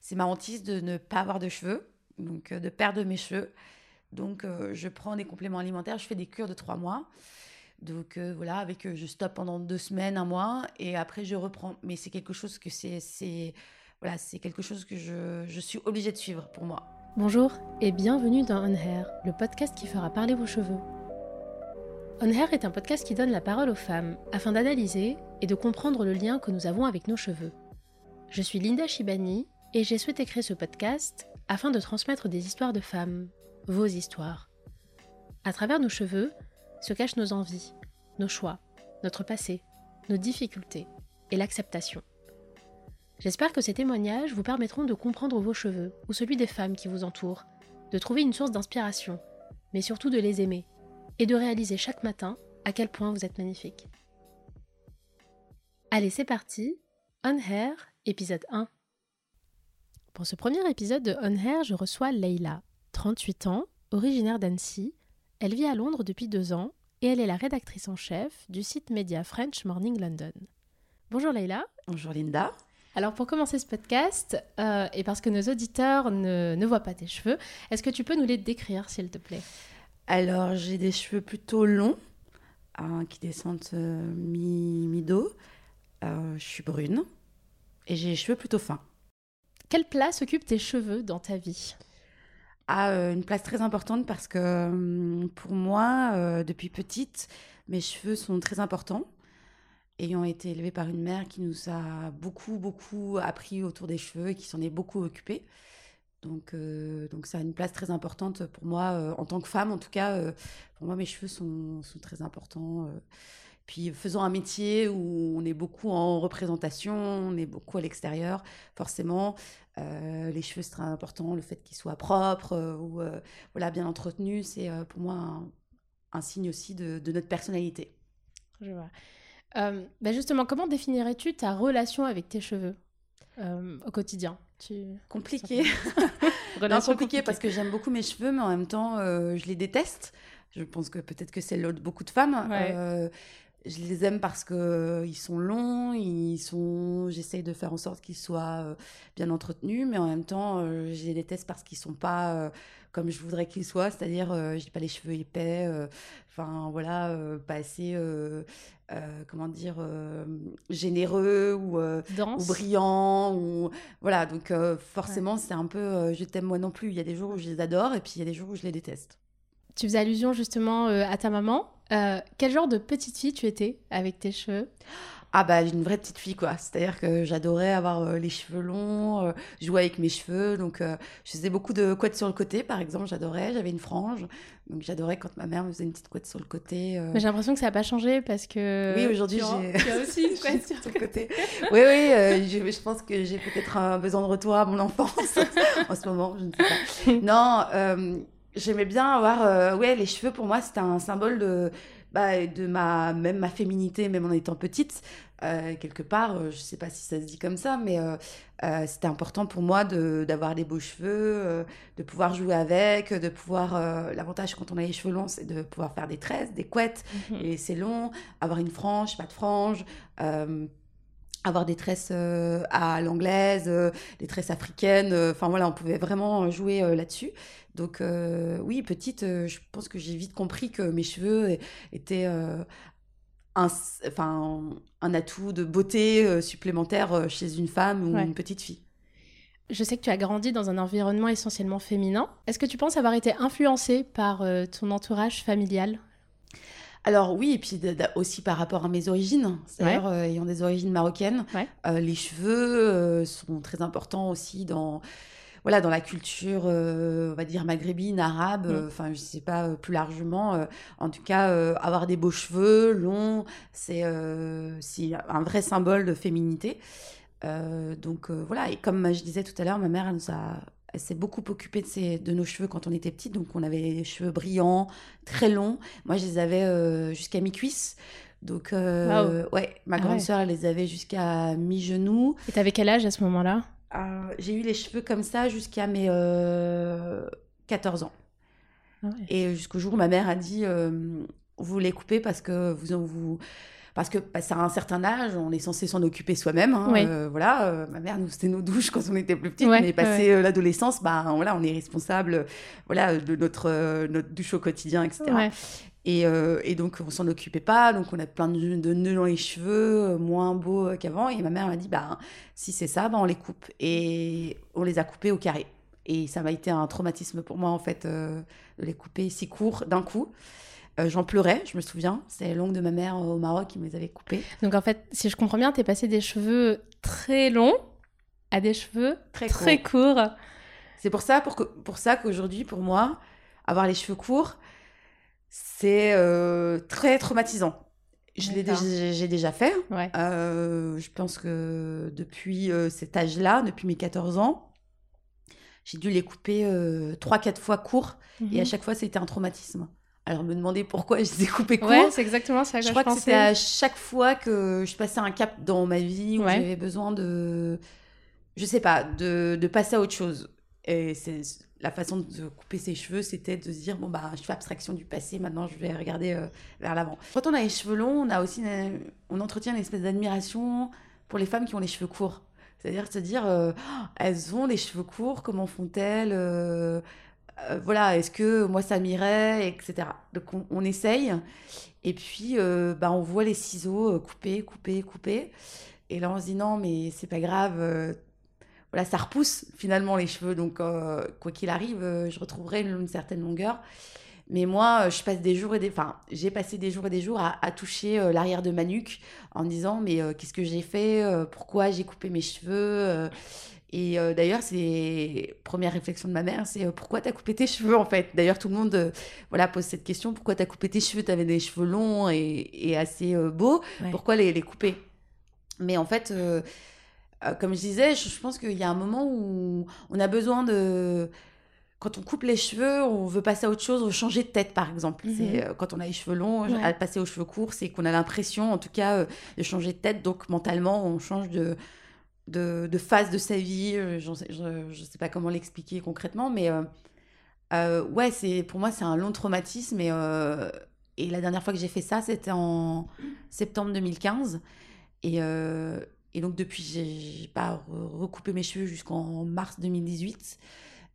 c'est ma hantise de ne pas avoir de cheveux, donc de perdre mes cheveux. Donc, je prends des compléments alimentaires, je fais des cures de trois mois. Donc voilà, avec je stoppe pendant deux semaines, un mois, et après je reprends. Mais c'est quelque chose que c'est, voilà, c'est quelque chose que je, je suis obligée de suivre pour moi. Bonjour et bienvenue dans On Hair, le podcast qui fera parler vos cheveux. On Hair est un podcast qui donne la parole aux femmes afin d'analyser et de comprendre le lien que nous avons avec nos cheveux. Je suis Linda Shibani et j'ai souhaité créer ce podcast afin de transmettre des histoires de femmes, vos histoires. À travers nos cheveux se cachent nos envies, nos choix, notre passé, nos difficultés et l'acceptation. J'espère que ces témoignages vous permettront de comprendre vos cheveux ou celui des femmes qui vous entourent, de trouver une source d'inspiration, mais surtout de les aimer et de réaliser chaque matin à quel point vous êtes magnifique. Allez, c'est parti On Hair, épisode 1. Pour ce premier épisode de On Hair, je reçois Leila, 38 ans, originaire d'Annecy. Elle vit à Londres depuis deux ans et elle est la rédactrice en chef du site média French Morning London. Bonjour Leila. Bonjour Linda. Alors pour commencer ce podcast, euh, et parce que nos auditeurs ne, ne voient pas tes cheveux, est-ce que tu peux nous les décrire s'il te plaît? Alors, j'ai des cheveux plutôt longs, hein, qui descendent euh, mi-dos. Euh, je suis brune et j'ai les cheveux plutôt fins. Quelle place occupent tes cheveux dans ta vie? Ah, euh, Une place très importante parce que hum, pour moi, depuis petite, mes cheveux sont très importants. Ayant été élevée par une mère qui nous a beaucoup, beaucoup appris autour des cheveux et qui s'en est beaucoup occupée. Donc, euh, donc ça a une place très importante pour moi, euh, en tant que femme en tout cas. Euh, pour moi, mes cheveux sont, sont très importants. Puis faisant un métier où on est beaucoup en représentation, on est beaucoup à l'extérieur, forcément, les cheveux c'est très important. Le fait qu'ils soient propres ou voilà, bien entretenus, c'est pour moi un, un, signe aussi de, de notre personnalité. Je vois. Bah justement, comment définirais-tu ta relation avec tes cheveux au quotidien? Compliqué. non, compliqué parce que j'aime beaucoup mes cheveux, mais en même temps, euh, je les déteste. Je pense que peut-être que c'est de beaucoup de femmes. Euh, je les aime parce que euh, ils sont longs, ils sont. J'essaye de faire en sorte qu'ils soient bien entretenus, mais en même temps, je les déteste parce qu'ils sont pas comme je voudrais qu'ils soient, c'est-à-dire, je n'ai pas les cheveux épais, enfin voilà, pas assez euh, comment dire, euh, généreux ou, euh, ou, brillant. Ou, voilà, donc forcément, c'est un peu je t'aime moi non plus. Il y a des jours où je les adore et puis il y a des jours où je les déteste. Tu faisais allusion justement à ta maman. quel genre de petite fille tu étais avec tes cheveux? Ah bah une vraie petite fille quoi. C'est-à-dire que j'adorais avoir euh, les cheveux longs, euh, jouer avec mes cheveux. Donc euh, je faisais beaucoup de couettes sur le côté par exemple, j'adorais. J'avais une frange. Donc j'adorais quand ma mère me faisait une petite couette sur le côté. Mais j'ai l'impression que ça n'a pas changé parce que... Oui aujourd'hui j'ai... Tu as aussi une couette sur le côté. oui oui, je, je, pense que j'ai peut-être un besoin de retour à mon enfance en ce moment, je ne sais pas. Non, j'aimais bien avoir... ouais les cheveux. Pour moi c'était un symbole de bah, de ma, même ma féminité, même en étant petite, euh, quelque part, euh, je ne sais pas si ça se dit comme ça, mais euh, c'était important pour moi d'avoir des beaux cheveux, de pouvoir jouer avec, de pouvoir... L'avantage quand on a les cheveux longs, c'est de pouvoir faire des tresses, des couettes, mhm. et c'est long, avoir une frange, pas de frange avoir des tresses à l'anglaise, des tresses africaines. Enfin voilà, on pouvait vraiment jouer là-dessus. Donc oui, petite, je pense que j'ai vite compris que mes cheveux étaient un, enfin, un atout de beauté supplémentaire chez une femme ou une petite fille. Je sais que tu as grandi dans un environnement essentiellement féminin. Est-ce que tu penses avoir été influencée par ton entourage familial? Alors oui, et puis aussi par rapport à mes origines, c'est-à-dire ayant des origines marocaines, les cheveux sont très importants aussi dans voilà, dans la culture, euh, on va dire maghrébine, arabe, mm. euh, enfin, je sais pas euh, plus largement. en tout cas, avoir des beaux cheveux longs, c'est un vrai symbole de féminité. donc voilà, et comme je disais tout à l'heure, ma mère, elle nous a s'est beaucoup occupée de, de nos cheveux quand on était petite. Donc, on avait les cheveux brillants, très longs. Moi, je les avais jusqu'à mi-cuisse. Donc, ouais, ma ah grande sœur, elle les avait jusqu'à mi-genou. Et t'avais quel âge à ce moment-là? Euh, j'ai eu les cheveux comme ça jusqu'à mes 14 euh, ans. Ah Et jusqu'au jour où ma mère a dit euh, Vous les coupez parce que vous, vous, parce que passer à un certain âge, on est censé s'en occuper soi-même. hein, Oui. euh, voilà, euh, ma mère nous c'était nos douches quand on était plus petite, Ouais, mais ouais, passé euh, l'adolescence, bah voilà, on est responsable, voilà, de notre notre douche au quotidien, etc. Ouais. Et, et donc on s'en occupait pas, donc on a plein de, de nœuds dans les cheveux, moins beaux qu'avant. Et ma mère m'a dit, bah si c'est ça, bah on les coupe. Et on les a coupés au carré. Et ça m'a été un traumatisme pour moi en fait de les couper si court d'un coup. Euh, J'en pleurais, je me souviens. C'était l'oncle de ma mère euh, au Maroc qui me les avait coupés. Donc en fait, si je comprends bien, t'es passé des cheveux très longs à des cheveux Très, très courts. C'est pour ça, pour, que, pour ça qu'aujourd'hui, pour moi, avoir les cheveux courts, c'est euh, très traumatisant. Je l'ai j'ai déjà fait. Ouais. Euh, je pense que depuis cet âge-là, depuis mes 14 ans, j'ai dû les couper euh, 3-4 fois courts. Et à Mhm. chaque fois, c'était un traumatisme. Alors, me demander pourquoi je les ai coupés courts. Ouais, c'est exactement ça que je je, crois que pensais. c'était à chaque fois que je passais un cap dans ma vie où Ouais. j'avais besoin de, je sais pas, de, de passer à autre chose. Et c'est la façon de couper ses cheveux, c'était de se dire bon bah je fais abstraction du passé, maintenant je vais regarder euh, vers l'avant. Quand on a les cheveux longs, on a aussi une- on entretient une espèce d'admiration pour les femmes qui ont les cheveux courts. C'est-à-dire se dire euh, Oh, elles ont les cheveux courts, comment font-elles euh, euh, voilà, est-ce que moi ça m'irait, etc. Donc on, essaye, et puis euh, bah, on voit les ciseaux euh, couper, couper, couper, et là on se dit non, mais c'est pas grave, voilà, ça repousse finalement les cheveux, donc quoi qu'il arrive, je retrouverai une, certaine longueur. Mais moi, je passe des jours et des, enfin, j'ai passé des jours et des jours à, à toucher l'arrière de ma nuque en disant mais qu'est-ce que j'ai fait, pourquoi j'ai coupé mes cheveux. Et euh, d'ailleurs, c'est première réflexion de ma mère, c'est euh, pourquoi t'as coupé tes cheveux en fait? D'ailleurs, tout le monde euh, voilà pose cette question pourquoi t'as coupé tes cheveux? T'avais des cheveux longs et, et assez euh, beaux, Ouais. pourquoi les, les couper? Mais en fait, comme je disais, je, je pense qu'il y a un moment où on a besoin de quand on coupe les cheveux, on veut passer à autre chose, on veut changer de tête, par exemple. Mhm. C'est euh, quand on a les cheveux longs, Ouais. à passer aux cheveux courts, c'est qu'on a l'impression, en tout cas, euh, de changer de tête. Donc, mentalement, on change de, de, de phase de sa vie. Euh, je ne sais pas comment l'expliquer concrètement, mais euh, euh, ouais, c'est pour moi, c'est un long traumatisme. Et, la dernière fois que j'ai fait ça, c'était en septembre 2015. Et, et donc, depuis, j'ai pas re- recoupé mes cheveux jusqu'en mars 2018.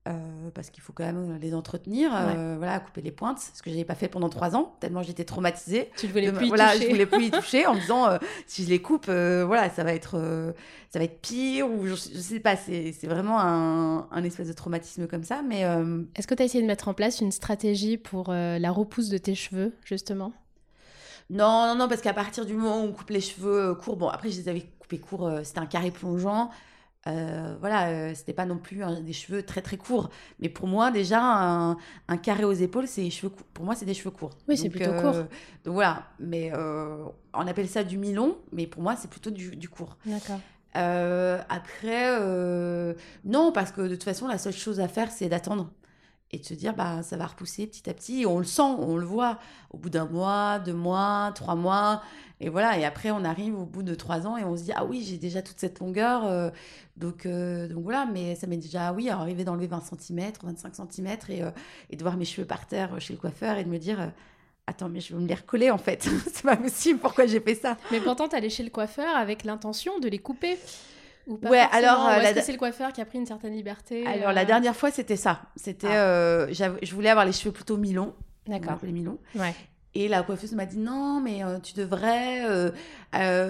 Euh, parce qu'il faut quand même les entretenir, euh, voilà, couper les pointes, ce que je n'avais pas fait pendant trois ans, tellement j'étais traumatisée. Tu ne voulais plus y voilà, toucher. je voulais plus y toucher en me disant euh, si je les coupe, euh, voilà, ça va être, euh, ça va être pire ou je, je sais pas. C'est vraiment un, un espèce de traumatisme comme ça, mais euh, Est-ce que tu as essayé de mettre en place une stratégie pour euh, la repousse de tes cheveux, justement? Non, non, non, parce qu'à partir du moment où on coupe les cheveux euh, courts, bon, après je les avais coupés courts, euh, c'était un carré plongeant. Euh, voilà, euh, c'était pas non plus hein, des cheveux très très courts, mais pour moi déjà un, un carré aux épaules, c'est cheveux pour moi c'est des cheveux courts. Oui, c'est plutôt euh, court. Donc voilà, mais euh, on appelle ça du mi-long, mais pour moi c'est plutôt du, du court. D'accord. Après, non, parce que de toute façon, la seule chose à faire, c'est d'attendre et de se dire, bah, ça va repousser petit à petit. Et on le sent, on le voit au bout d'un mois, deux mois, trois mois. Et voilà, et après, on arrive au bout de trois ans et on se dit, ah oui, j'ai déjà toute cette longueur. euh, donc, euh, donc voilà, mais ça m'est déjà, oui, arrivé d'enlever 20 cm, 25 cm et, euh, et de voir mes cheveux par terre chez le coiffeur et de me dire, attends, mais je vais me les recoller en fait. c'est pas possible, pourquoi j'ai fait ça? Mais pourtant, allé chez le coiffeur avec l'intention de les couper ou pas Ouais, alors, euh, est-ce que c'est le coiffeur qui a pris une certaine liberté Alors, euh, la dernière fois, c'était ça. C'était, Ah. euh, je voulais avoir les cheveux plutôt mi-longs. On D'accord. appelait mi-longs. Ouais. Et la coiffeuse m'a dit non, mais euh, tu devrais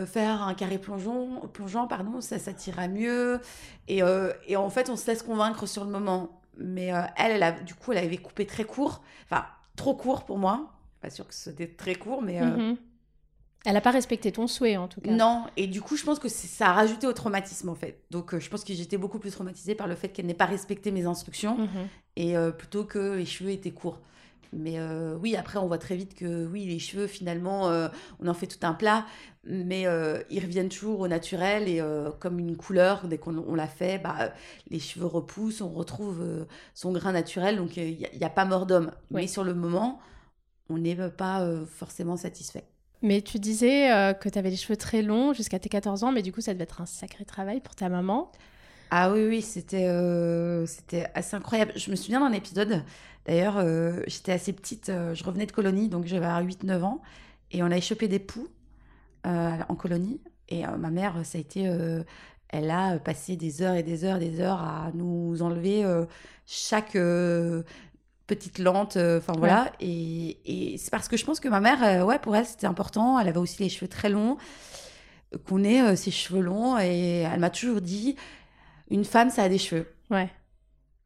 faire un carré plongeon, plongeant, pardon, ça, ça t'ira mieux. Et, et en fait, on se laisse convaincre sur le moment. Mais elle, elle a, du coup, elle avait coupé très court, enfin trop court pour moi. Pas sûr que c'était très court, mais Mhm. Elle n'a pas respecté ton souhait, en tout cas. non. Et du coup, je pense que ça a rajouté au traumatisme en fait. Donc, euh, je pense que j'étais beaucoup plus traumatisée par le fait qu'elle n'ait pas respecté mes instructions Mhm. et euh, plutôt que les cheveux étaient courts. Mais euh, oui, après, on voit très vite que oui, les cheveux, finalement, euh, on en fait tout un plat, mais euh, ils reviennent toujours au naturel et comme une couleur, dès qu'on on l'a fait, bah, les cheveux repoussent, on retrouve son grain naturel, donc il n'y a, pas mort d'homme. Oui. Mais sur le moment, on n'est pas forcément satisfait. Mais tu disais euh, que tu avais les cheveux très longs jusqu'à tes 14 ans, mais du coup, ça devait être un sacré travail pour ta maman. Ah oui, oui, c'était euh, c'était assez incroyable. Je me souviens d'un épisode, d'ailleurs, euh, j'étais assez petite, je revenais de colonie, donc j'avais 8-9 ans, et on avait chopé des poux en colonie. Et ma mère, ça a été elle a passé des heures et des heures et des heures à nous enlever chaque petite lente, enfin voilà. Et, c'est parce que je pense que ma mère, ouais, pour elle, c'était important. Elle avait aussi les cheveux très longs, qu'on ait ses cheveux longs. Et elle m'a toujours dit, une femme, ça a des cheveux. Ouais.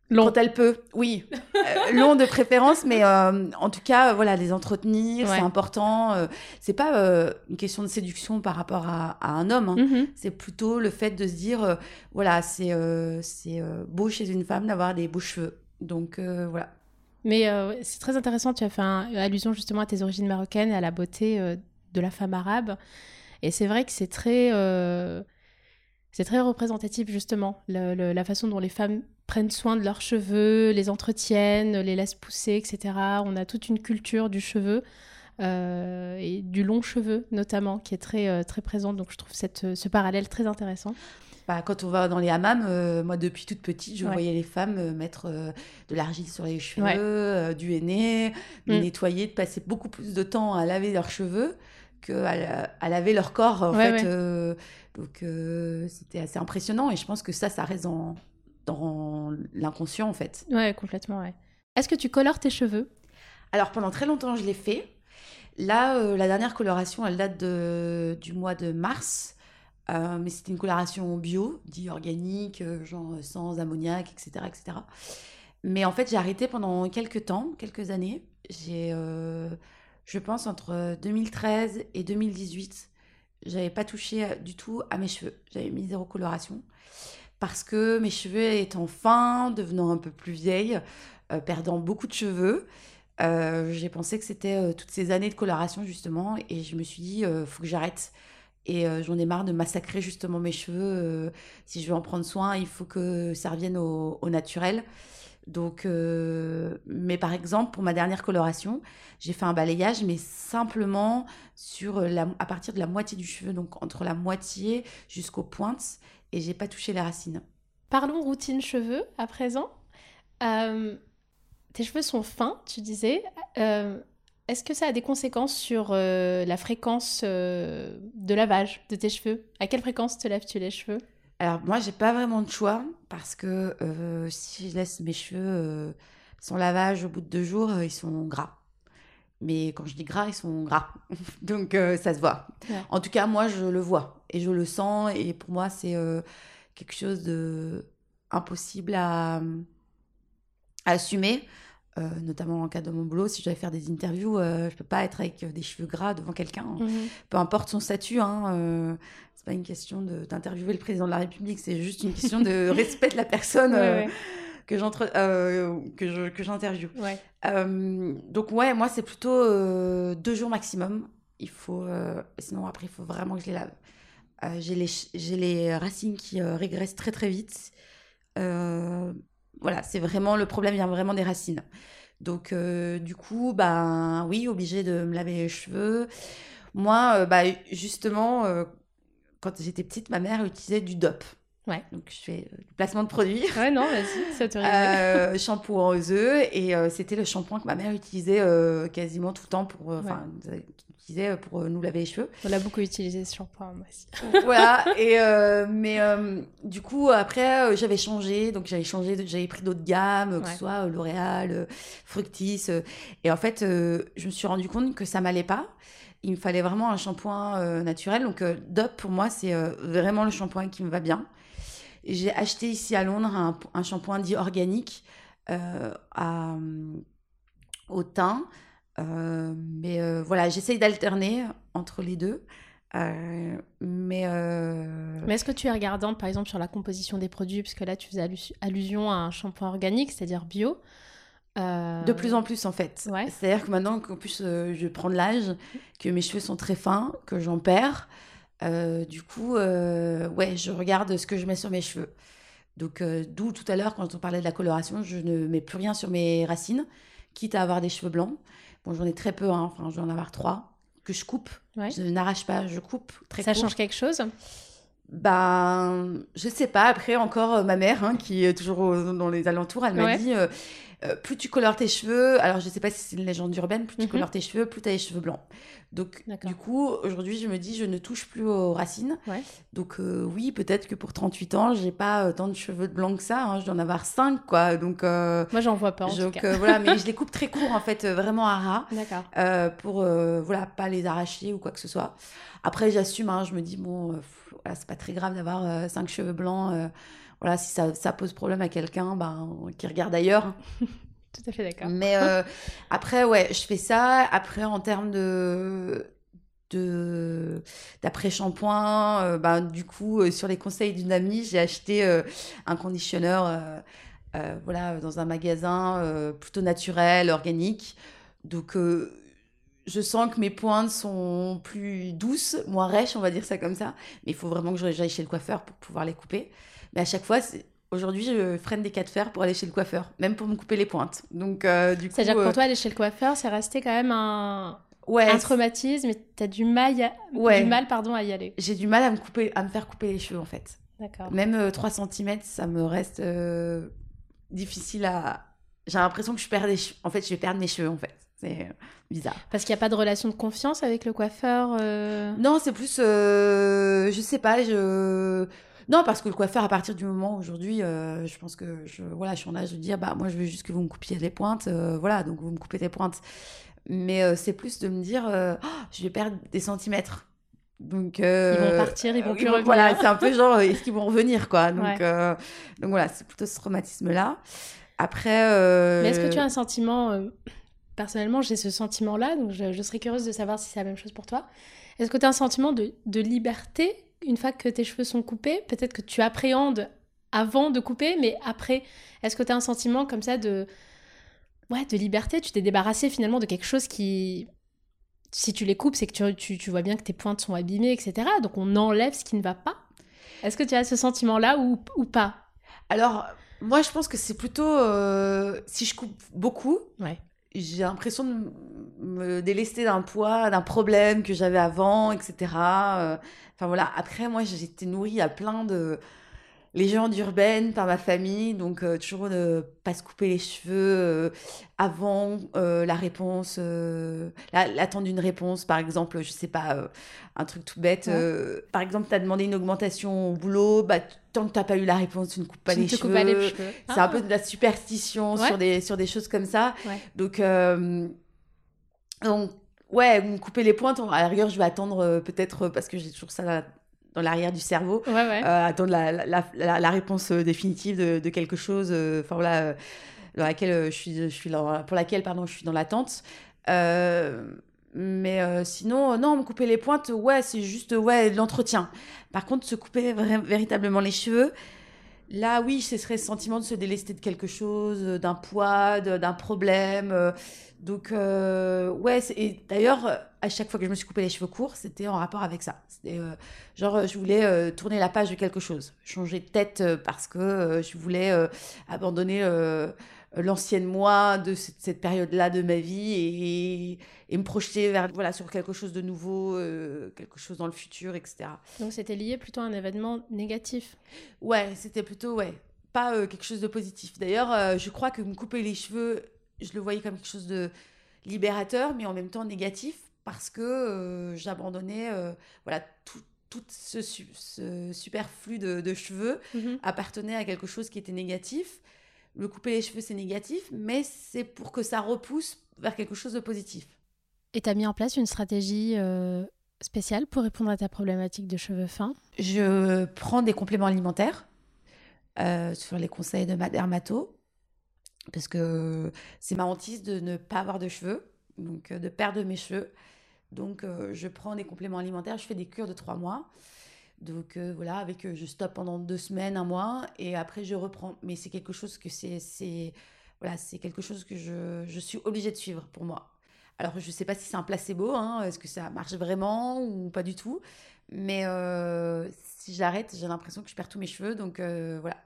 Long. Quand elle peut, oui. Euh, long de préférence, mais euh, en tout cas, voilà, les entretenir, c'est important. Euh, c'est pas une question de séduction par rapport à, un homme. Hein. Mm-hmm. C'est plutôt le fait de se dire, voilà, c'est c'est beau chez une femme d'avoir des beaux cheveux. Donc voilà. Mais c'est très intéressant. Tu as fait allusion justement à tes origines marocaines et à la beauté de la femme arabe. Et c'est vrai que c'est très c'est très représentatif justement, la façon dont les femmes prennent soin de leurs cheveux, les entretiennent, les laissent pousser, etc. On a toute une culture du cheveu. Euh, et du long cheveu notamment qui est très euh, très présente donc je trouve ce parallèle très intéressant bah, quand on va dans les hammams, euh, moi depuis toute petite, je voyais les femmes mettre de l'argile sur les cheveux, du henné, de mm. nettoyer, de passer beaucoup plus de temps à laver leurs cheveux qu'à à laver leur corps en fait. donc c'était assez impressionnant et je pense que ça, ça reste dans, dans l'inconscient en fait. Ouais, complètement. Est-ce que tu colores tes cheveux? Alors pendant très longtemps, je l'ai fait. Là, euh, la dernière coloration, elle date de, du mois de mars. Euh, mais c'était une coloration bio, dit organique, euh, genre sans ammoniac, etc., etc. Mais en fait, j'ai arrêté pendant quelques temps, quelques années. J'ai, je pense, entre 2013 et 2018, j'avais pas touché du tout à mes cheveux. J'avais mis zéro coloration parce que mes cheveux étant fins, devenant un peu plus vieille, euh, perdant beaucoup de cheveux, euh, j'ai pensé que c'était euh, toutes ces années de coloration justement et je me suis dit faut que j'arrête et j'en ai marre de massacrer justement mes cheveux si je veux en prendre soin il faut que ça revienne au, naturel donc mais par exemple pour ma dernière coloration j'ai fait un balayage mais simplement sur la, à partir de la moitié du cheveu donc entre la moitié jusqu'aux pointes et j'ai pas touché les racines. Parlons routine cheveux à présent. Euh, tes cheveux sont fins, tu disais. Euh, est-ce que ça a des conséquences sur euh, la fréquence de lavage de tes cheveux? À quelle fréquence te laves-tu les cheveux? Alors moi, j'ai pas vraiment de choix parce que si je laisse mes cheveux sans lavage au bout de deux jours, ils sont gras. Mais quand je dis gras, ils sont gras. Donc ça se voit. En tout cas, moi, je le vois et je le sens. Et pour moi, c'est euh, quelque chose de impossible à, assumer. Euh, notamment en cas de mon boulot, si je dois faire des interviews, euh, je peux pas être avec des cheveux gras devant quelqu'un, hein. mhm. peu importe son statut. Hein, c'est pas une question d'interviewer le président de la République, c'est juste une question de respect de la personne que j'entre que que j'interviewe. donc ouais, moi c'est plutôt deux jours maximum. Il faut, sinon après il faut vraiment que je les lave. Euh, j'ai les, les, racines qui euh, régressent très très vite. Euh, voilà, c'est vraiment le problème vient vraiment des racines. Donc du coup, ben oui, obligé de me laver les cheveux. Moi, bah, justement, quand j'étais petite, ma mère utilisait du DOP. Ouais. Donc je fais du placement de produits. Ouais, non, vas-y, ça te euh, Shampoing aux œufs. Et c'était le shampoing que ma mère utilisait quasiment tout le temps pour, euh, pour euh, nous laver les cheveux. On a beaucoup utilisé ce shampoing, moi aussi. voilà. Et euh, mais du coup après j'avais changé, donc j'avais changé, j'avais pris d'autres gammes, que ce soit L'Oréal, Fructis. et en fait, je me suis rendu compte que ça m'allait pas. Il me fallait vraiment un shampoing naturel. Donc DOP pour moi c'est vraiment le shampoing qui me va bien. J'ai acheté ici à Londres un, un shampoing dit organique à, au thym. Euh, mais euh, voilà, j'essaye d'alterner entre les deux. Euh, mais mais est-ce que tu es regardante, par exemple, sur la composition des produits? Parce que là, tu faisais allusion à un shampoing organique, c'est-à-dire bio. De plus en plus, en fait. Ouais. C'est-à-dire que maintenant qu'en plus je prends de l'âge, que mes cheveux sont très fins, que j'en perds, du coup, ouais, je regarde ce que je mets sur mes cheveux. Donc, d'où tout à l'heure, quand on parlait de la coloration, je ne mets plus rien sur mes racines, quitte à avoir des cheveux blancs. Bon, j'en ai très peu, hein. enfin, je vais en avoir trois que je coupe. Je n'arrache pas, je coupe très Ça change quelque chose? Ben, je sais pas. Après, encore, euh, ma mère, hein, qui est toujours dans les alentours, elle m'a dit euh, Euh, plus tu colores tes cheveux, alors je sais pas si c'est une légende urbaine, plus tu Mhm. colores tes cheveux, plus tu as les cheveux blancs. Donc du coup, aujourd'hui, je me dis, je ne touche plus aux racines. Ouais. Donc euh, oui, peut-être que pour 38 ans, j'ai pas euh, tant de cheveux blancs que ça. hein. Je dois en avoir 5, quoi. Donc, euh, Moi, j'en vois pas en donc, tout cas. voilà, mais je les coupe très court, en fait, vraiment à ras. D'accord. pour voilà pas les arracher ou quoi que ce soit. Après j'assume, hein, je me dis bon, voilà, c'est pas très grave d'avoir euh, cinq cheveux blancs. Voilà, si ça, ça pose problème à quelqu'un, ben qui regarde ailleurs. Tout à fait d'accord. Mais euh, après ouais, je fais ça. Après en termes de de d'après shampoing, euh, ben du coup euh, sur les conseils d'une amie, j'ai acheté euh, un conditionneur. voilà, dans un magasin plutôt naturel, organique. Donc, je sens que mes pointes sont plus douces, moins rêches, on va dire ça comme ça. Mais il faut vraiment que je- j'aille chez le coiffeur pour pouvoir les couper. Mais à chaque fois, aujourd'hui, je freine des cas de fer pour aller chez le coiffeur, même pour me couper les pointes. Donc, euh, du coup, C'est-à-dire que euh, pour toi, aller chez le coiffeur, c'est resté quand même un, ouais, un traumatisme et t'as du mal, à- Ouais. du mal pardon, à y aller. j'ai du mal à me couper, à me faire couper les cheveux en fait. D'accord. Même 3 cm, ça me reste euh, difficile à. J'ai l'impression que je perds des cheveux. En fait, je vais perdre mes cheveux en fait. C'est euh, bizarre. Parce qu'il n'y a pas de relation de confiance avec le coiffeur. euh, Non, c'est plus, euh, je sais pas, je. Non, parce que le coiffeur, à partir du moment aujourd'hui, euh, je pense que je, voilà, je suis en âge de dire, bah moi, je veux juste que vous me coupiez les pointes, euh, voilà, donc vous me coupez les pointes. Mais euh, c'est plus de me dire, Oh, je vais perdre des centimètres. Donc, Ils vont partir, ils vont plus revenir. Voilà, c'est un peu genre, est-ce qu'ils vont revenir, quoi? Donc, Ouais. donc voilà, c'est plutôt ce traumatisme-là. Après. Mais est-ce que tu as un sentiment, personnellement j'ai ce sentiment-là, donc je, je serais curieuse de savoir si c'est la même chose pour toi. Est-ce que tu as un sentiment de, de liberté une fois que tes cheveux sont coupés Peut-être que tu appréhendes avant de couper, mais après, est-ce que tu as un sentiment comme ça de, ouais, de liberté? Tu t'es débarrassé finalement de quelque chose qui, si tu les coupes, c'est que tu, tu, tu vois bien que tes pointes sont abîmées, etc. Donc on enlève ce qui ne va pas. Est-ce que tu as ce sentiment-là ou, ou pas? Alors, moi, je pense que c'est plutôt. euh, si je coupe beaucoup, Ouais. J'ai l'impression de me délester d'un poids, d'un problème que j'avais avant, etc. Euh, Enfin voilà, après, moi, été nourrie à plein de légendes urbaines par ma famille, donc euh, toujours ne pas se couper les cheveux euh, avant euh, la réponse, euh, la- l'attente d'une réponse, par exemple, je sais pas, un truc tout bête. Ouais. par exemple, tu as demandé une augmentation au boulot, bah, tant que tu pas eu la réponse, tu ne coupes pas Tu les te cheveux. coupes pas les cheveux. C'est Ah. un peu de la superstition Ouais. sur, des, sur des choses comme ça. Ouais. Donc, donc, ouais, me couper les pointes, à la rigueur, je vais attendre peut-être, parce que j'ai toujours ça là- dans l'arrière du cerveau, Ouais, ouais. euh, attendre la, la, la- la réponse euh, définitive de, de quelque chose, euh, enfin voilà, dans laquelle je suis, je suis dans- pour laquelle pardon, je suis dans l'attente. Mais sinon, non, me couper les pointes, ouais, c'est juste ouais, l'entretien. Par contre, se couper véritablement les cheveux, là, oui, ce serait ce sentiment de se délester de quelque chose, d'un poids, d'un problème. donc, euh, ouais, et d'ailleurs, à chaque fois que je me suis coupé les cheveux courts, c'était en rapport avec ça. C'était euh, genre, euh, je voulais euh, tourner la page de quelque chose, changer de tête euh, parce que je voulais abandonner l'ancienne moi de cette, cette période-là de ma vie et, et me projeter vers, voilà, sur quelque chose de nouveau, euh, quelque chose dans le futur, etc. Donc c'était lié plutôt à un événement négatif. Ouais, c'était plutôt, ouais, pas euh, quelque chose de positif. D'ailleurs, euh, je crois que me couper les cheveux, je le voyais comme quelque chose de libérateur, mais en même temps négatif, parce que euh, j'abandonnais, euh, voilà, tout, tout ce, ce superflu de, de cheveux appartenait à quelque chose qui était négatif. Le couper les cheveux, c'est négatif, mais c'est pour que ça repousse vers quelque chose de positif. Et tu as mis en place une stratégie euh, spéciale pour répondre à ta problématique de cheveux fins? Je prends des compléments alimentaires euh, sur les conseils de ma dermato parce que c'est ma hantise de ne pas avoir de cheveux, donc de perdre mes cheveux. Donc euh, je prends des compléments alimentaires, je fais des cures de trois mois. Donc euh, voilà, avec euh, je stoppe pendant deux semaines, un mois, et après je reprends. Mais c'est quelque chose que c'est, c'est voilà, c'est quelque chose que je, je suis obligée de suivre pour moi. Alors je sais pas si c'est un placebo, hein, est-ce que ça marche vraiment ou pas du tout. Mais euh, si j'arrête, j'ai l'impression que je perds tous mes cheveux. Donc voilà.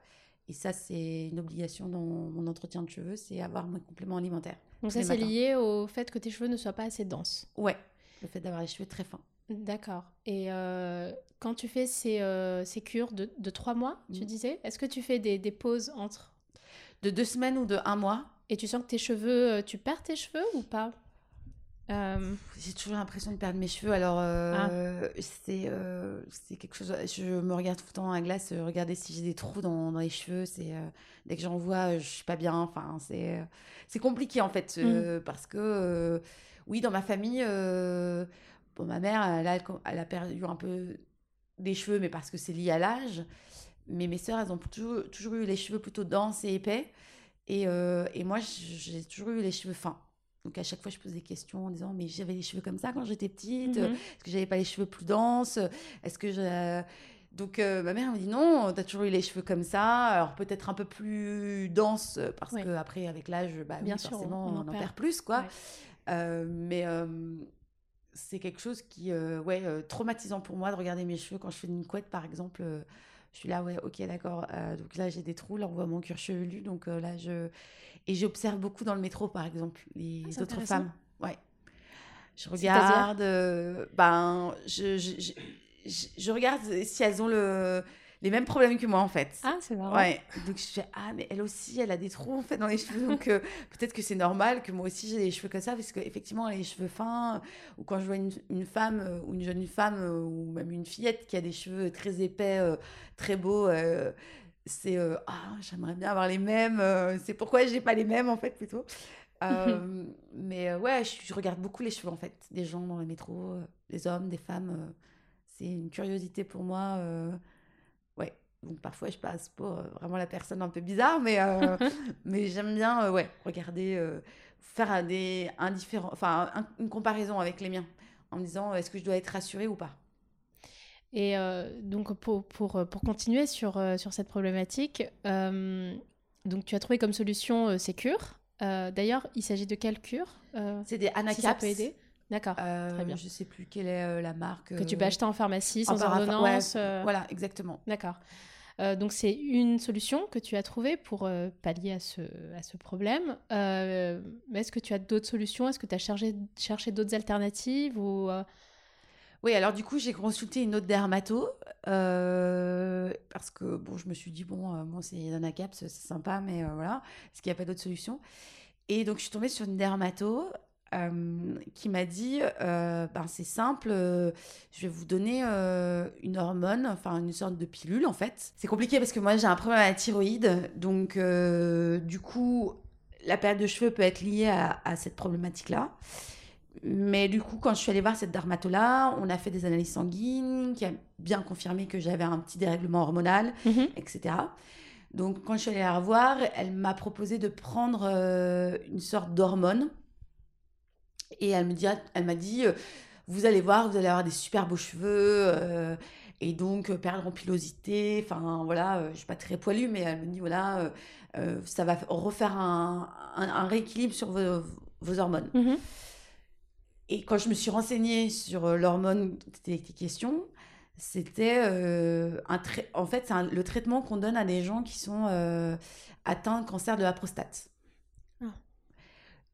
Et ça, c'est une obligation dans mon entretien de cheveux, c'est avoir mon complément alimentaire. Donc ça c'est lié au fait que tes cheveux ne soient pas assez denses. Ouais, le fait d'avoir les cheveux très fins. D'accord. Et euh, quand tu fais ces, euh, ces cures de, de trois mois, tu Mm. disais, est-ce que tu fais des, des pauses entre? De deux semaines ou de un mois. Et tu sens que tes cheveux, tu perds tes cheveux ou pas? Euh, J'ai toujours l'impression de perdre mes cheveux. Alors, euh, ah. c'est euh, c'est quelque chose. Je me regarde tout le temps dans la glace, regarder si j'ai des trous dans, dans les cheveux. C'est dès que j'en vois, je suis pas bien. Enfin, c'est c'est compliqué en fait mm. parce que oui, dans ma famille, bon, ma mère, elle a, elle a perdu un peu des cheveux, mais parce que c'est lié à l'âge. Mais mes sœurs, elles ont toujours, toujours eu les cheveux plutôt denses et épais. Et, et moi, j'ai toujours eu les cheveux fins. Donc à chaque fois, je pose des questions en disant mais j'avais les cheveux comme ça quand j'étais petite. Mhm. Est-ce que j'avais pas les cheveux plus denses? Est-ce que je donc euh, ma mère me dit non, tu as toujours eu les cheveux comme ça, alors peut-être un peu plus dense parce qu'après, que après avec l'âge, bah, Bien sûr, forcément on, en, perd. plus quoi. Euh, mais euh, c'est quelque chose qui ouais traumatisant pour moi de regarder mes cheveux quand je fais une couette par exemple. je suis là ouais ok d'accord. donc là j'ai des trous, là on voit mon cuir chevelu donc là je et j'observe beaucoup dans le métro, par exemple, les ah, autres femmes. Ouais. Je regarde, euh, ben, je, je, je, je, regarde si elles ont le, les mêmes problèmes que moi, en fait. Ah, c'est marrant. Ouais. Donc, je fais, ah, mais elle aussi, elle a des trous, en fait, dans les cheveux. Donc, euh, peut-être que c'est normal que moi aussi, j'ai des cheveux comme ça, parce qu'effectivement, elle a les cheveux fins. Ou quand je vois une, une femme, euh, ou une jeune femme, ou même une fillette qui a des cheveux très épais, très beaux, c'est euh, ah j'aimerais bien avoir les mêmes euh, c'est pourquoi j'ai pas les mêmes en fait plutôt euh, mais ouais je, regarde beaucoup les cheveux en fait des gens dans le métro des hommes des femmes c'est une curiosité pour moi donc parfois je passe pour vraiment la personne un peu bizarre mais mais j'aime bien ouais regarder faire des indifférents enfin une comparaison avec les miens en me disant est-ce que je dois être rassurée ou pas et euh, donc, pour, pour, euh, pour, continuer sur, euh, sur cette problématique, donc tu as trouvé comme solution ces cures. D'ailleurs, il s'agit de quelle cure C'est des Anacaps. ça peut aider? D'accord, très bien. Je sais plus quelle est la marque. Que tu peux acheter en pharmacie sans ordonnance. Voilà, exactement. D'accord. Donc c'est une solution que tu as trouvée pour pallier à ce, à ce problème. mais est-ce que tu as d'autres solutions? Est-ce que tu as cherché, cherché d'autres alternatives ou oui, alors du coup, j'ai consulté une autre dermato euh, parce que bon, je me suis dit bon, euh, moi c'est Dana Caps, c'est sympa, mais euh, voilà, est-ce qu'il n'y a pas d'autre solution Et donc je suis tombée sur une dermato qui m'a dit ben, c'est simple, je vais vous donner une hormone, enfin une sorte de pilule en fait. C'est compliqué parce que moi j'ai un problème à la thyroïde, donc du coup la perte de cheveux peut être liée à, à cette problématique-là. Mais du coup, quand je suis allée voir cette dermatologue, on a fait des analyses sanguines qui a bien confirmé que j'avais un petit dérèglement hormonal, mhm. etc. Donc, quand je suis allée la revoir, elle m'a proposé de prendre euh, une sorte d'hormone. Et elle me dit, elle m'a dit, euh, vous allez voir, vous allez avoir des super beaux cheveux. Euh, et donc, perdre en pilosité. Enfin, voilà, je suis pas très poilue, mais elle me dit, voilà, ça va refaire un, un, rééquilibre sur vos, vos hormones. Mhm. Et quand je me suis renseignée sur euh, l'hormone des questions, c'était euh, un en fait c'est le traitement qu'on donne à des gens qui sont euh, atteints de cancer de la prostate.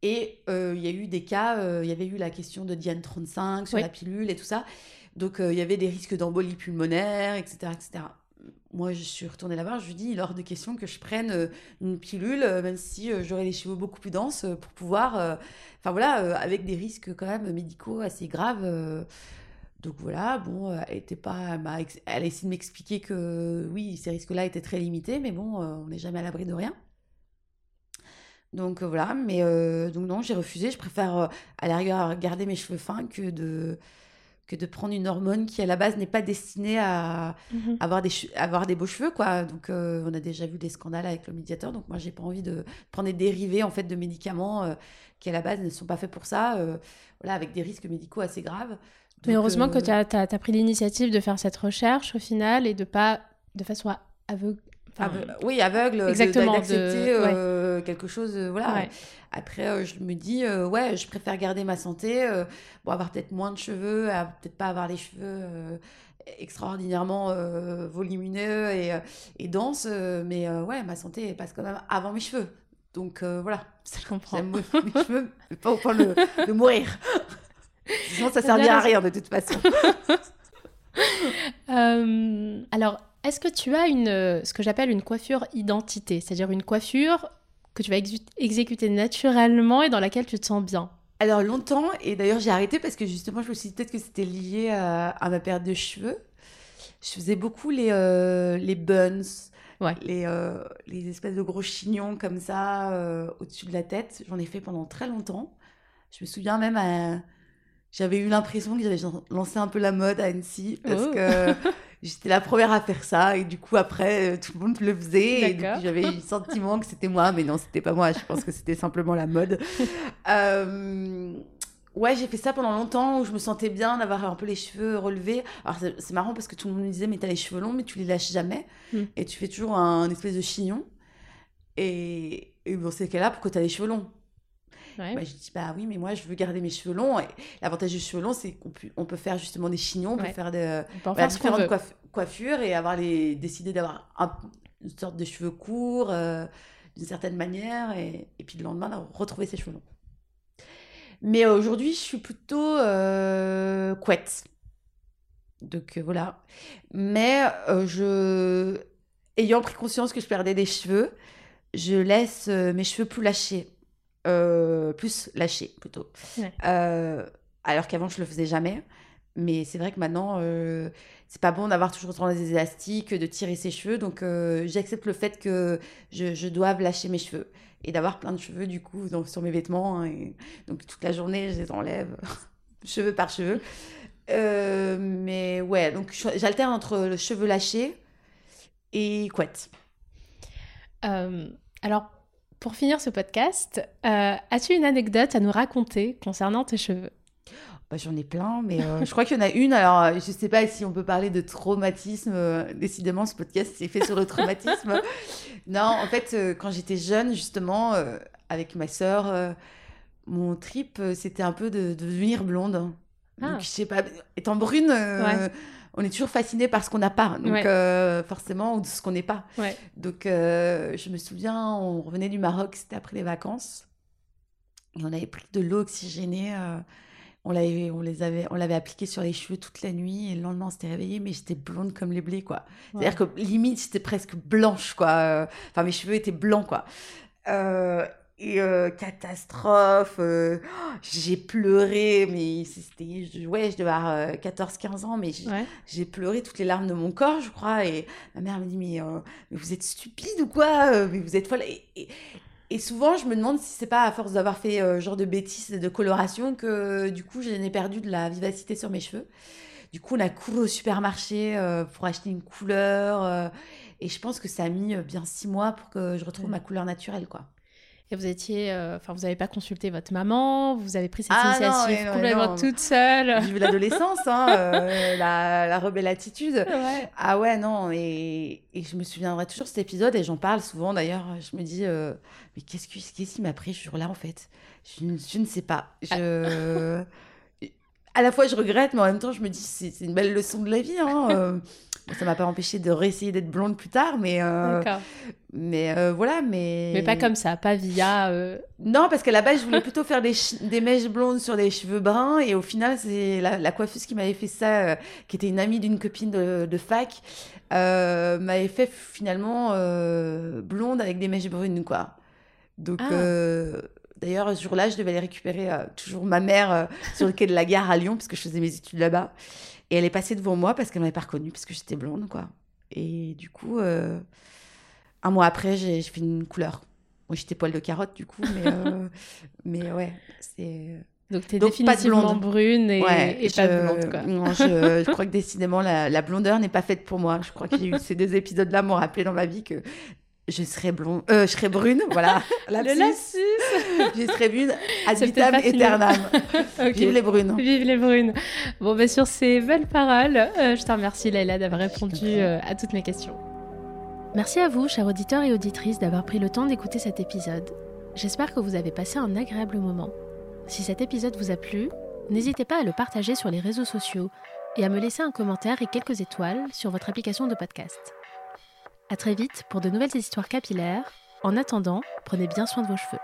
Et il y a eu des cas, il y avait eu la question de Diane 35 sur la pilule et tout ça. Donc il y avait des risques d'embolie pulmonaire, etc., etc moi, je suis retournée là-bas, je lui dis, il hors de question que je prenne euh, une pilule, euh, même si euh, j'aurais les cheveux beaucoup plus denses, pour pouvoir. Enfin voilà, avec des risques quand même médicaux assez graves. donc voilà, bon, elle était pas. Elle a essayé de m'expliquer que oui, ces risques-là étaient très limités, mais bon, on n'est jamais à l'abri de rien. Donc voilà, mais donc non, j'ai refusé. Je préfère à la rigueur garder mes cheveux fins que de que de prendre une hormone qui à la base n'est pas destinée à mhm. avoir, des avoir des beaux cheveux quoi donc euh, on a déjà vu des scandales avec le médiateur donc moi j'ai pas envie de prendre des dérivés en fait de médicaments euh, qui à la base ne sont pas faits pour ça euh, voilà avec des risques médicaux assez graves mais heureusement que tu as, as, pris l'initiative de faire cette recherche au final et de pas de façon aveugle oui, aveugle, exactement, d'accepter quelque chose, voilà. Après, euh, je me dis, euh, ouais, je préfère garder ma santé, euh, bon, avoir peut-être moins de cheveux, peut-être pas avoir les cheveux extraordinairement volumineux et, et denses, mais ouais, ma santé passe quand même avant mes cheveux. Donc voilà, je comprends. J'aime mes cheveux, mais pas au point de, mourir. Sinon, ça servira à rien de toute façon. alors, est-ce que tu as une, ce que j'appelle une coiffure identité, c'est-à-dire une coiffure que tu vas exécuter naturellement et dans laquelle tu te sens bien? Alors longtemps, et d'ailleurs j'ai arrêté parce que justement je me suis dit peut-être que c'était lié à, ma perte de cheveux. Je faisais beaucoup les, euh, les buns, les, euh, les espèces de gros chignons comme ça euh, au-dessus de la tête. J'en ai fait pendant très longtemps. Je me souviens même, j'avais eu l'impression que j'avais lancé un peu la mode à Annecy parce oh. que j'étais la première à faire ça et du coup après euh, tout le monde le faisait et j'avais eu le sentiment que c'était moi mais non c'était pas moi. Je pense que c'était simplement la mode. Euh, ouais j'ai fait ça pendant longtemps où je me sentais bien d'avoir un peu les cheveux relevés. Alors c'est marrant parce que tout le monde me disait mais t'as les cheveux longs mais tu les lâches jamais. Hmm. et tu fais toujours un, espèce de chignon. Et, et bon c'est qu'elle là pourquoi t'as les cheveux longs? Bah, je dis, bah oui, mais moi, je veux garder mes cheveux longs. Et l'avantage des cheveux longs, c'est qu'on peut, on peut faire justement des chignons, on peut faire, de, différentes coiffures et avoir les, décider d'avoir une sorte de cheveux courts euh, d'une certaine manière et, et, puis le lendemain, retrouver ses cheveux longs. Mais aujourd'hui, je suis plutôt euh, couette. Donc euh, voilà. Mais je, ayant pris conscience que je perdais des cheveux, je laisse mes cheveux plus lâchés. Euh, plus lâché plutôt. Euh, alors qu'avant, je le faisais jamais. Mais c'est vrai que maintenant, euh, c'est pas bon d'avoir toujours des élastiques, de tirer ses cheveux. Donc, j'accepte le fait que je, je doive lâcher mes cheveux et d'avoir plein de cheveux du coup sur mes vêtements. Hein, et donc, toute la journée, je les enlève cheveux par cheveux. mais ouais, donc j'alterne entre le cheveu lâché et couette. alors, pour finir ce podcast, euh, as-tu une anecdote à nous raconter concernant tes cheveux? Bah, J'en ai plein, mais euh, je crois qu'il y en a une. Alors, euh, je ne sais pas si on peut parler de traumatisme. décidément, ce podcast c'est fait sur le traumatisme. non, en fait, quand j'étais jeune, justement, avec ma sœur, mon trip, c'était un peu de, devenir blonde. Ah. Donc, je sais pas, étant brune, on est toujours fasciné par ce qu'on n'a pas, donc euh, forcément, ou de ce qu'on n'est pas. Donc, euh, je me souviens, on revenait du Maroc, c'était après les vacances, et on avait pris de l'eau oxygénée. Euh, on l'avait, on les avait, on l'avait appliqué sur les cheveux toute la nuit, et le lendemain, on s'était réveillé, mais j'étais blonde comme les blés, quoi. C'est-à-dire que limite, j'étais presque blanche, quoi. Enfin, mes cheveux étaient blancs, quoi. Et euh, catastrophe, euh, j'ai pleuré, mais c'était, ouais, je devais avoir 14-15 euh, ans, mais j'ai pleuré toutes les larmes de mon corps, je crois. Et ma mère me dit, mais, mais vous êtes stupide ou quoi Mais vous êtes folle. Et, et, souvent, je me demande si c'est pas à force d'avoir fait genre de bêtises et de coloration que du coup, j'en ai perdu de la vivacité sur mes cheveux. Du coup, on a couru au supermarché pour acheter une couleur. et je pense que ça a mis bien six mois pour que je retrouve ma couleur naturelle, quoi. Et vous étiez, euh, enfin, vous n'avez pas consulté votre maman, vous avez pris cette ah initiative complètement toute seule. J'ai vu l'adolescence, hein, euh, la, la, rebelle attitude. Ah ouais, non, et, et, je me souviendrai toujours de cet épisode, et j'en parle souvent d'ailleurs. Je me dis, euh, mais qu'est-ce qui, qu'est-ce qui m'a pris ce jour-là en fait je, je, ne sais pas. Je... à la fois, je regrette, mais en même temps, je me dis, c'est, c'est une belle leçon de la vie. Hein, ça m'a pas empêché de réessayer d'être blonde plus tard, mais euh, mais euh, voilà, mais mais pas comme ça, pas via. Euh, non, parce qu'à la base, je voulais plutôt faire des, des mèches blondes sur des cheveux bruns, et au final, c'est la, coiffeuse qui m'avait fait ça, qui était une amie d'une copine de, de fac, m'avait fait finalement blonde avec des mèches brunes, quoi. Donc ah. D'ailleurs, ce jour-là, je devais aller récupérer toujours ma mère sur le quai de la gare à Lyon, parce que je faisais mes études là-bas. Et elle est passée devant moi parce qu'elle m'avait pas reconnue, parce que j'étais blonde, quoi. Et du coup, euh, un mois après, j'ai fait une couleur. Moi, j'étais poil de carotte, du coup, mais, euh, mais ouais, c'est. Donc, tu es définitivement brune et, pas blonde, quoi. Non, je, je, crois que décidément, la, la blondeur n'est pas faite pour moi. Je crois que ces deux épisodes-là m'ont rappelé dans ma vie que je serai blonde, euh, je serai brune, voilà. La le lapsus. je serai brune, ad vitam aeternam. Vive les brunes. Vive les brunes. Bon, ben sur ces belles paroles, euh, je te remercie Laila d'avoir répondu euh, à toutes mes questions. Merci à vous, chers auditeurs et auditrices, d'avoir pris le temps d'écouter cet épisode. J'espère que vous avez passé un agréable moment. Si cet épisode vous a plu, n'hésitez pas à le partager sur les réseaux sociaux et à me laisser un commentaire et quelques étoiles sur votre application de podcast. À très vite pour de nouvelles histoires capillaires. En attendant, prenez bien soin de vos cheveux.